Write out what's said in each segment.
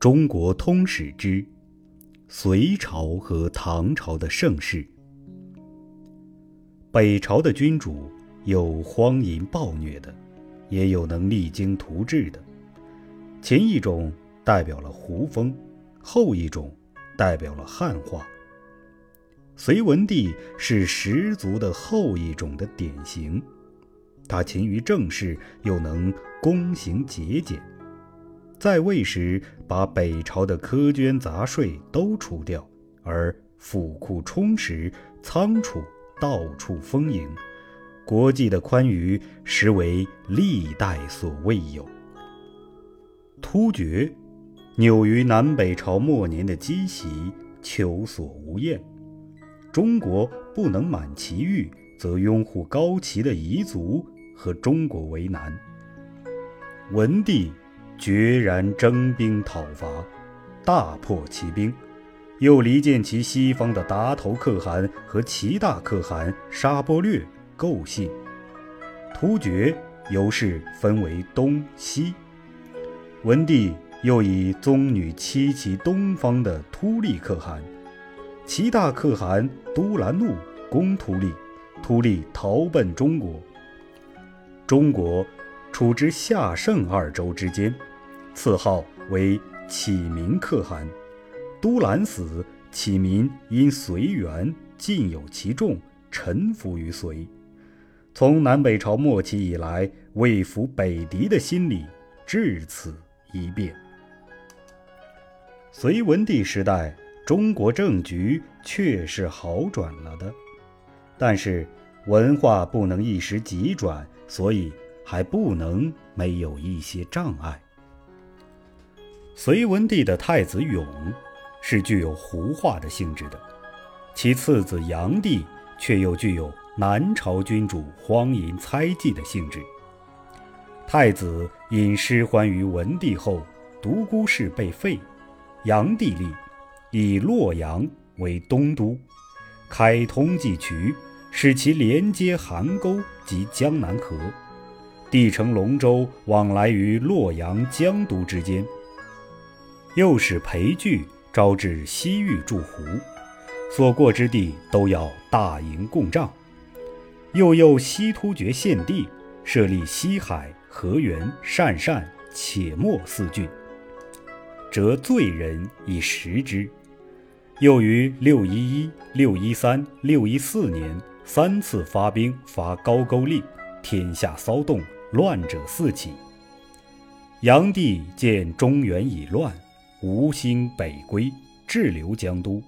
中国通史之隋朝和唐朝的盛世。北朝的君主有荒淫暴虐的，也有能励精图治的。前一种代表了胡风，后一种代表了汉化。隋文帝是十足的后一种的典型，他勤于政事，又能躬行节俭。在位时，把北朝的苛捐杂税都除掉，而府库充实，仓储到处丰盈，国际的宽裕实为历代所未有。突厥，扭于南北朝末年的积习，求索无厌。中国不能满其欲，则拥护高齐的彝族和中国为难。文帝决然征兵讨伐，大破骑兵，又离间其西方的达头可汗和齐大可汗沙钵略构信。突厥由是分为东西。文帝又以宗女妻其东方的突利可汗。齐大可汗都兰怒攻突利，突利逃奔中国。中国处之夏盛二州之间，赐号为启明可汗。都兰死，启明因随缘尽有其众，臣服于隋。从南北朝末期以来，为服北狄的心理至此一变。隋文帝时代。中国政局确是好转了的，但是文化不能一时急转，所以还不能没有一些障碍。隋文帝的太子永是具有胡化的性质的，其次子炀帝却又具有南朝君主荒淫猜忌的性质。太子因失欢于文帝后，独孤氏被废，炀帝立。以洛阳为东都，开通济渠，使其连接邗沟及江南河，帝乘龙舟往来于洛阳江都之间。又使裴矩招致西域诸胡，所过之地都要大营共帐。又诱西突厥献帝，设立西海、河源、鄯善、且末四郡，折罪人以食之。又于六一一、六一三、六一四年三次发兵伐高句丽，天下骚动，乱者四起。炀帝见中原已乱，无心北归，滞留江都。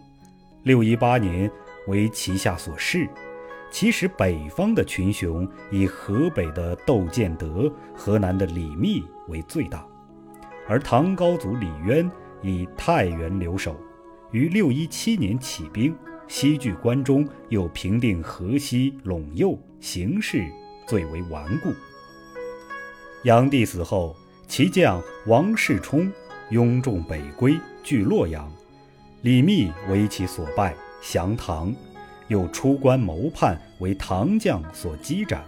六一八年为旗下所弑。其实北方的群雄以河北的窦建德、河南的李密为最大，而唐高祖李渊以太原留守。于六一七年起兵，西据关中，又平定河西陇右，形势最为顽固。炀帝死后，其将王世充拥众北归，据洛阳，李密为其所败，降唐，又出关谋叛，为唐将所击斩。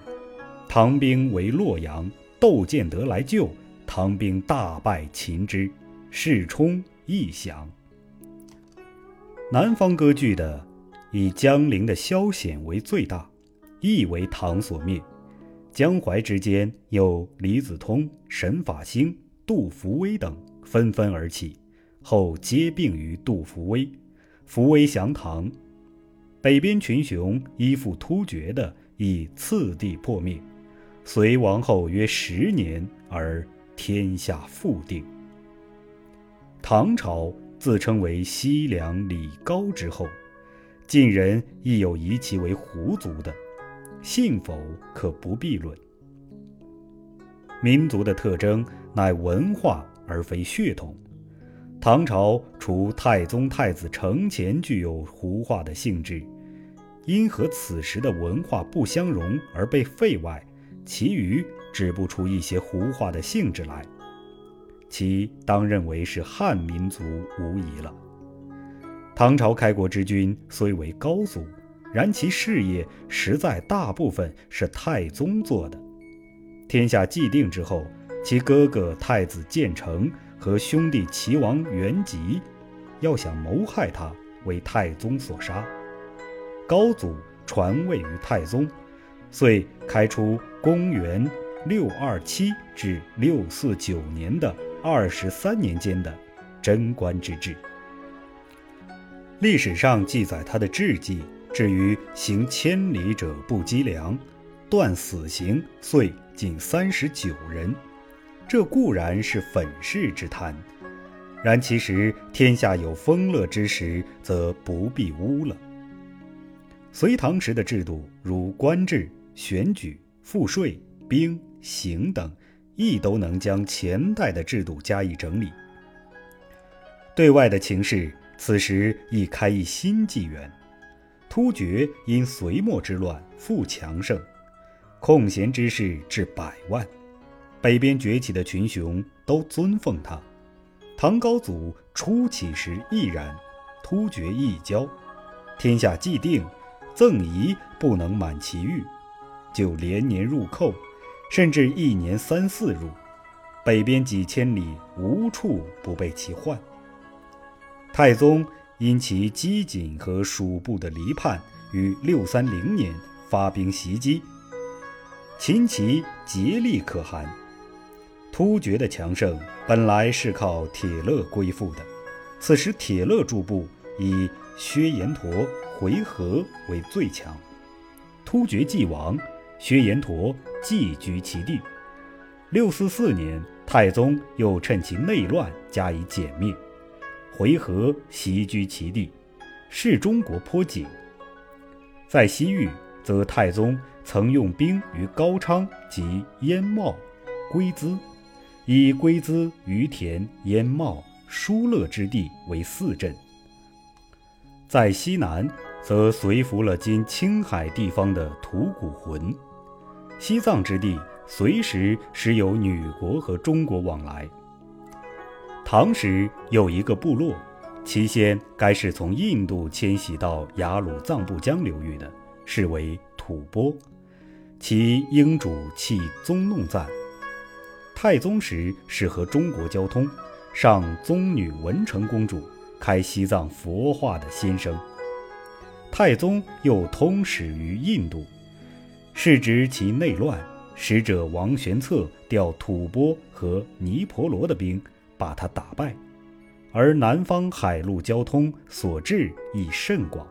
唐兵为洛阳，窦建德来救，唐兵大败秦之，世充亦降。南方割据的，以江陵的萧显为最大，亦为唐所灭。江淮之间有李子通、沈法兴、杜伏威等纷纷而起，后皆并于杜伏威。伏威降唐，北边群雄依附突厥的，亦次第破灭。隋亡后约十年，而天下复定。唐朝。自称为西凉李高之后，晋人亦有疑其为胡族的，信否可不必论。民族的特征乃文化而非血统。唐朝除太宗太子承乾具有胡化的性质，因和此时的文化不相容而被废外，其余指不出一些胡化的性质来。其当认为是汉民族无疑了。唐朝开国之君虽为高祖，然其事业实在大部分是太宗做的。天下既定之后，其哥哥太子建成和兄弟齐王元吉，要想谋害他，为太宗所杀。高祖传位于太宗，遂开出公元六二七至六四九年的二十三年间的贞观之治。历史上记载他的事迹，至于行千里者不积粮，断死刑遂仅三十九人。这固然是粉饰之谈，然其实天下有丰乐之时，则不必污了。隋唐时的制度，如官制、选举、赋税、兵刑等，亦都能将前代的制度加以整理。对外的情势，此时亦开一新纪元。突厥因隋末之乱复强盛，空闲之士至百万。北边崛起的群雄都尊奉他，唐高祖初起时亦然，突厥一交，天下既定，赠仪不能满其欲，就连年入寇，甚至一年三四入，北边几千里无处不被其患。太宗因其机警和蜀部的离叛，于六三零年发兵袭击，秦齐竭力可汗。突厥的强盛本来是靠铁勒归附的，此时铁勒诸部以薛延陀、回纥为最强。突厥既亡，薛延陀寄居其地。六四四年，太宗又趁其内乱加以歼灭，回纥袭居其地，视中国颇紧。在西域，则太宗曾用兵于高昌及燕茂、龟兹。以龟兹、于田、燕茂、疏勒之地为四镇。在西南，则随服了今青海地方的吐谷浑。西藏之地，随时时有女国和中国往来。唐时有一个部落，其先该是从印度迁徙到雅鲁藏布江流域的，是为吐蕃，其英主弃宗弄赞。太宗时是和中国交通，上宗女文成公主，开西藏佛化的先声。太宗又通使于印度，是指其内乱，使者王玄策调吐蕃和尼婆罗的兵，把他打败。而南方海陆交通所至亦甚广，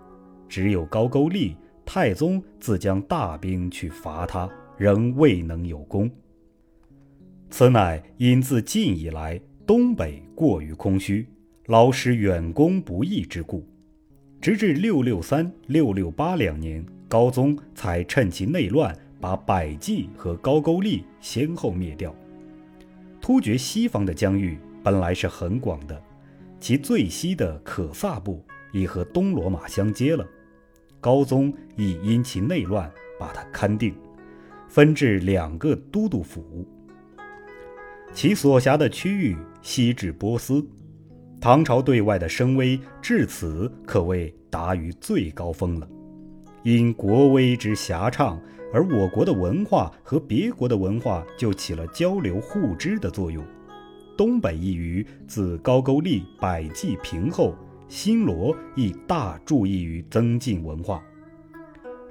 只有高句丽，太宗自将大兵去伐他，仍未能有功。此乃因自晋以来，东北过于空虚，劳师远攻不易之故。直至六六三、六六八两年，高宗才趁其内乱，把百济和高句丽先后灭掉。突厥西方的疆域本来是很广的，其最西的可萨部已和东罗马相接了。高宗亦因其内乱，把它勘定，分置两个都督府。其所辖的区域西至波斯，唐朝对外的声威至此可谓达于最高峰了。因国威之狭畅，而我国的文化和别国的文化就起了交流互知的作用。东北一隅自高句丽、百济平后，新罗亦大注意于增进文化。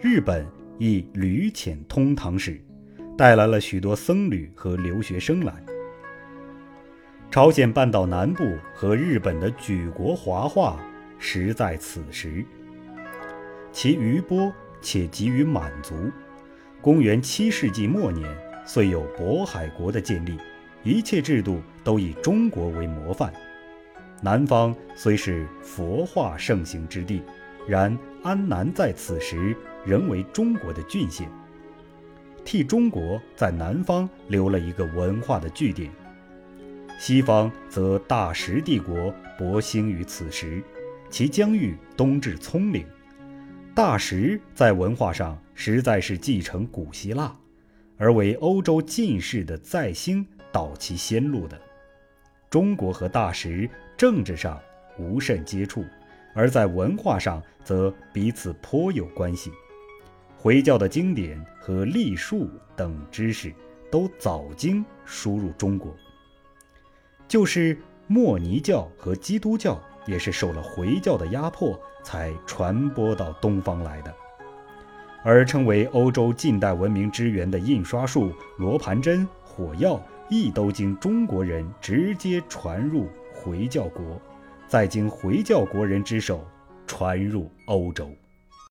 日本亦屡遣通唐使，带来了许多僧侣和留学生来。朝鲜半岛南部和日本的举国华化，实在此时。其余波且给予满足。公元七世纪末年，虽有渤海国的建立，一切制度都以中国为模范。南方虽是佛化盛行之地，然安南在此时仍为中国的郡县，替中国在南方留了一个文化的据点。西方则大食帝国勃兴于此时，其疆域东至葱岭。大食在文化上实在是继承古希腊，而为欧洲近世的再兴导其先路的。中国和大食政治上无甚接触，而在文化上则彼此颇有关系。回教的经典和历数等知识都早经输入中国。就是莫尼教和基督教也是受了回教的压迫才传播到东方来的。而称为欧洲近代文明之源的印刷术、罗盘针、火药，亦都经中国人直接传入回教国，再经回教国人之手传入欧洲。